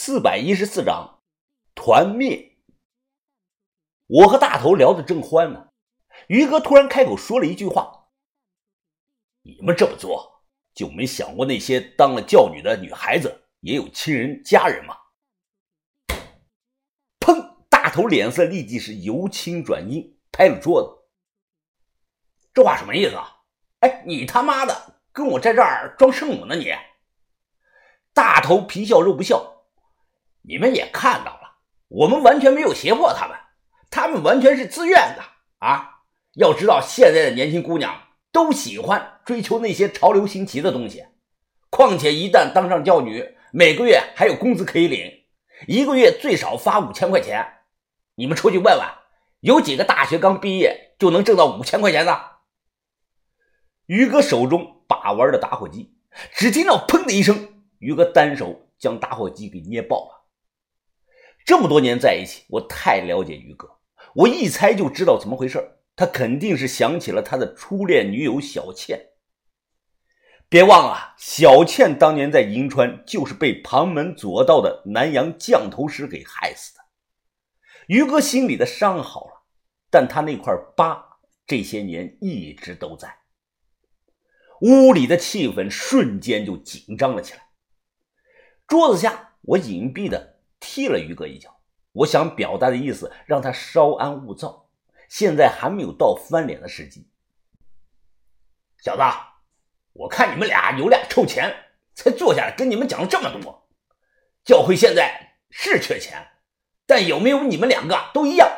四百一十四章团灭。我和大头聊得正欢呢，于哥突然开口说了一句话：“你们这么做就没想过那些当了教女的女孩子也有亲人家人吗？”砰！大头脸色立即是由青转阴，拍了桌子：“这话什么意思啊？哎，你他妈的跟我在这儿装圣母呢你！”大头皮笑肉不笑。你们也看到了，我们完全没有胁迫他们，他们完全是自愿的啊！要知道，现在的年轻姑娘都喜欢追求那些潮流新奇的东西，况且一旦当上教女，每个月还有工资可以领，一个月最少发五千块钱。你们出去问问，有几个大学刚毕业就能挣到五千块钱的？于哥手中把玩的打火机，只听到“砰”的一声，于哥单手将打火机给捏爆了。这么多年在一起，我太了解于哥，我一猜就知道怎么回事。他肯定是想起了他的初恋女友小倩。别忘了，小倩当年在银川就是被旁门左道的南洋降头师给害死的。于哥心里的伤好了，但他那块疤这些年一直都在。屋里的气氛瞬间就紧张了起来。桌子下，我隐蔽的。踢了于哥一脚，我想表达的意思让他稍安勿躁，现在还没有到翻脸的时机。小子，我看你们俩有俩臭钱，才坐下来跟你们讲了这么多。教会现在是缺钱，但有没有你们两个都一样，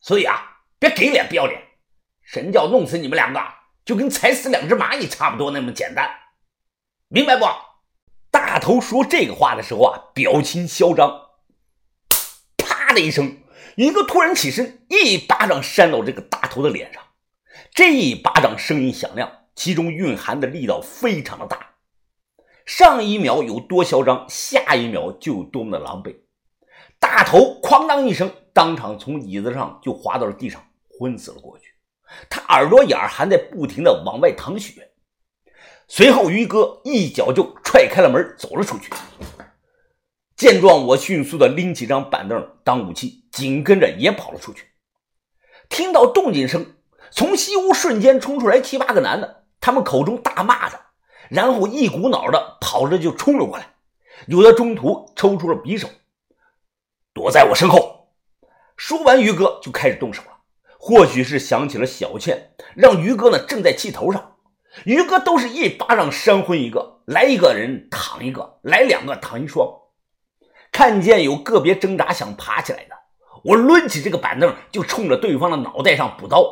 所以啊，别给脸不要脸。神教弄死你们两个，就跟踩死两只蚂蚁差不多那么简单，明白不？大头说这个话的时候啊，表情嚣张。的一声，一个突然起身，一巴掌扇到这个大头的脸上。这一巴掌声音响亮，其中蕴含的力道非常的大。上一秒有多嚣张，下一秒就有多么的狼狈。大头哐当一声，当场从椅子上就滑到了地上，昏死了过去。他耳朵眼还在不停的往外淌血。随后，于哥一脚就踹开了门，走了出去。见状，我迅速的拎起张板凳当武器，紧跟着也跑了出去。听到动静声，从西屋瞬间冲出来七八个男的，他们口中大骂着，然后一股脑的跑着就冲了过来，有的中途抽出了匕首，躲在我身后。说完，于哥就开始动手了。或许是想起了小倩，让于哥呢正在气头上，于哥都是一巴掌扇昏一个，来一个人躺一个，来两个躺一双。看见有个别挣扎想爬起来的，我抡起这个板凳就冲着对方的脑袋上补刀。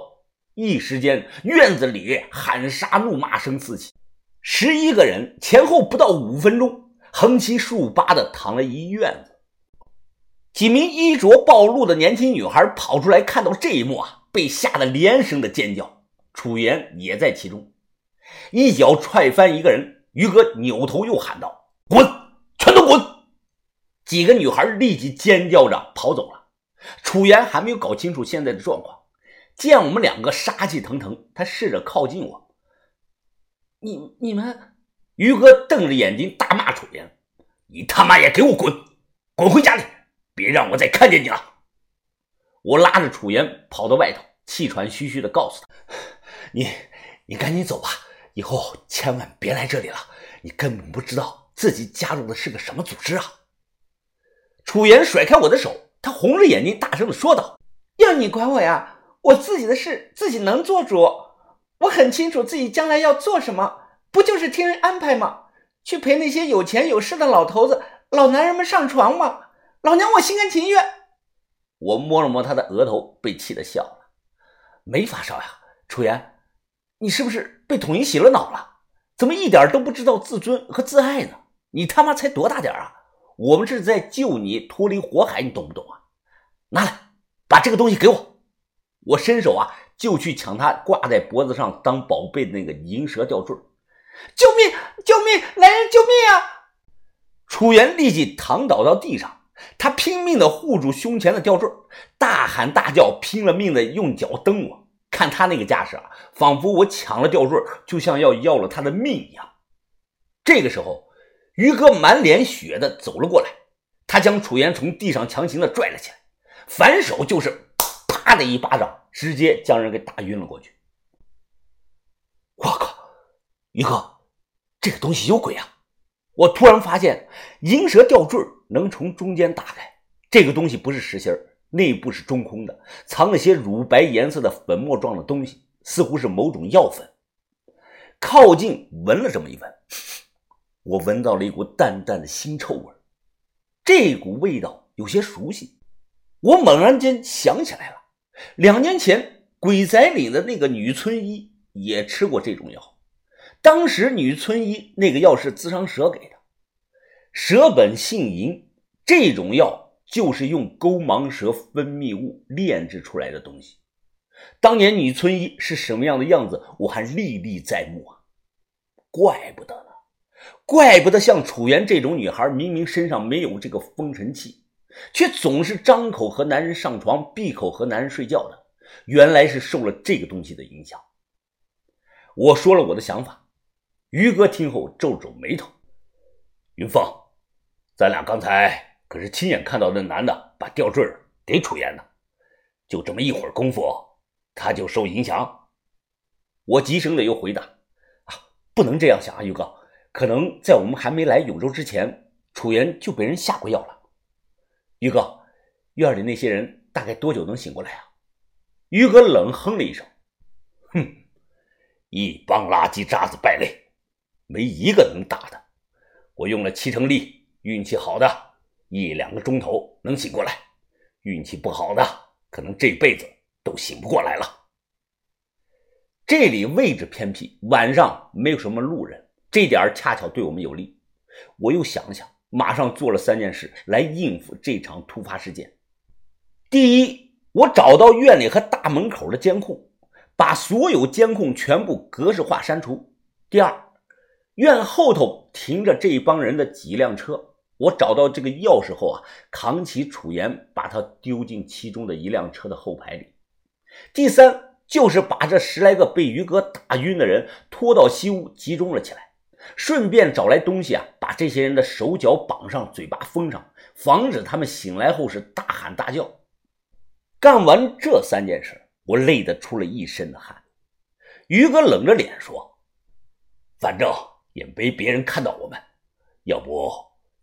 一时间，院子里喊杀怒骂声四起。十一个人前后不到五分钟，横七竖八的躺了一院子。几名衣着暴露的年轻女孩跑出来，看到这一幕啊，被吓得连声的尖叫。楚言也在其中，一脚踹翻一个人。于哥扭头又喊道：“滚，全都滚！”几个女孩立即尖叫着跑走了。楚言还没有搞清楚现在的状况，见我们两个杀气腾腾，他试着靠近我。你你们，于哥瞪着眼睛大骂楚言：“你他妈也给我滚，滚回家里，别让我再看见你了！”我拉着楚言跑到外头，气喘吁吁的告诉他：“你你赶紧走吧，以后千万别来这里了，你根本不知道自己加入的是个什么组织啊！”楚言甩开我的手，他红着眼睛大声的说道：“要你管我呀？我自己的事自己能做主。我很清楚自己将来要做什么，不就是听人安排吗？去陪那些有钱有势的老头子、老男人们上床吗？老娘我心甘情愿。”我摸了摸他的额头，被气得笑了。没发烧呀，楚言，你是不是被统一洗了脑了？怎么一点都不知道自尊和自爱呢？你他妈才多大点啊？我们是在救你脱离火海，你懂不懂啊？拿来，把这个东西给我。我伸手啊，就去抢他挂在脖子上当宝贝的那个银蛇吊坠。救命！救命！来人，救命啊！楚原立即躺倒到地上，他拼命的护住胸前的吊坠，大喊大叫，拼了命的用脚蹬我。看他那个架势啊，仿佛我抢了吊坠，就像要要了他的命一样。这个时候。于哥满脸血的走了过来，他将楚岩从地上强行的拽了起来，反手就是啪的一巴掌，直接将人给打晕了过去。我靠，于哥，这个东西有鬼啊！我突然发现银蛇吊坠能从中间打开，这个东西不是实心内部是中空的，藏了些乳白颜色的粉末状的东西，似乎是某种药粉。靠近闻了这么一闻，我闻到了一股淡淡的腥臭味，这股味道有些熟悉。我猛然间想起来了，两年前鬼仔岭的那个女村医也吃过这种药，当时女村医那个药是自伤蛇给的，蛇本性淫，这种药就是用钩芒蛇分泌物炼制出来的东西。当年女村医是什么样的样子，我还历历在目啊！怪不得呢，怪不得像楚媛这种女孩，明明身上没有这个风尘气，却总是张口和男人上床，闭口和男人睡觉的，原来是受了这个东西的影响。我说了我的想法，于哥听后皱皱眉头：“云峰，咱俩刚才可是亲眼看到那男的把吊坠给楚妍的，就这么一会儿功夫。”他就受影响，我急声的又回答：“啊，不能这样想啊，于哥，可能在我们还没来永州之前，楚言就被人下过药了。”于哥，院里那些人大概多久能醒过来啊？于哥冷哼了一声：“哼，一帮垃圾渣子败类，没一个能打的。我用了七成力，运气好的一两个钟头能醒过来，运气不好的可能这辈子。”都醒不过来了。这里位置偏僻，晚上没有什么路人，这点恰巧对我们有利。我又想了想，马上做了三件事来应付这场突发事件。第一，我找到院里和大门口的监控，把所有监控全部格式化删除。第二，院后头停着这帮人的几辆车，我找到这个钥匙后啊，扛起楚岩，把他丢进其中的一辆车的后排里。第三就是把这十来个被于哥打晕的人拖到西屋集中了起来，顺便找来东西啊，把这些人的手脚绑上，嘴巴封上，防止他们醒来后是大喊大叫。干完这三件事，我累得出了一身的汗。于哥冷着脸说：“反正也没别人看到我们，要不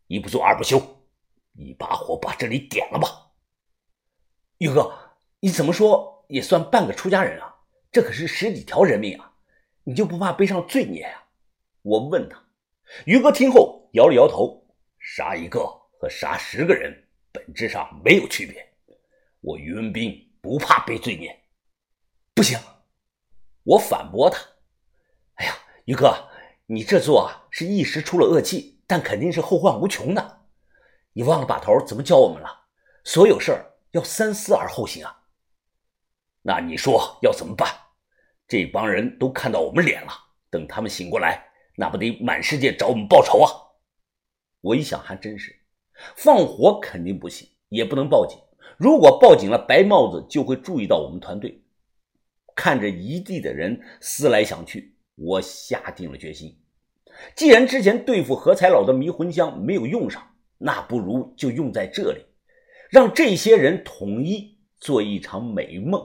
一不做二不休，一把火把这里点了吧。”于哥，你怎么说？也算半个出家人啊，这可是十几条人命啊，你就不怕背上罪孽呀？我问他，于哥听后摇了摇头，杀一个和杀十个人本质上没有区别，我于文斌不怕背罪孽。不行，我反驳他，哎呀，于哥，你这做啊是一时出了恶气，但肯定是后患无穷的。你忘了把头怎么教我们了？所有事儿要三思而后行啊。那你说要怎么办？这帮人都看到我们脸了，等他们醒过来，那不得满世界找我们报仇啊！我一想还真是，放火肯定不行，也不能报警。如果报警了，白帽子就会注意到我们团队。看着一地的人思来想去，我下定了决心：既然之前对付何才老的迷魂香没有用上，那不如就用在这里，让这些人统一做一场美梦。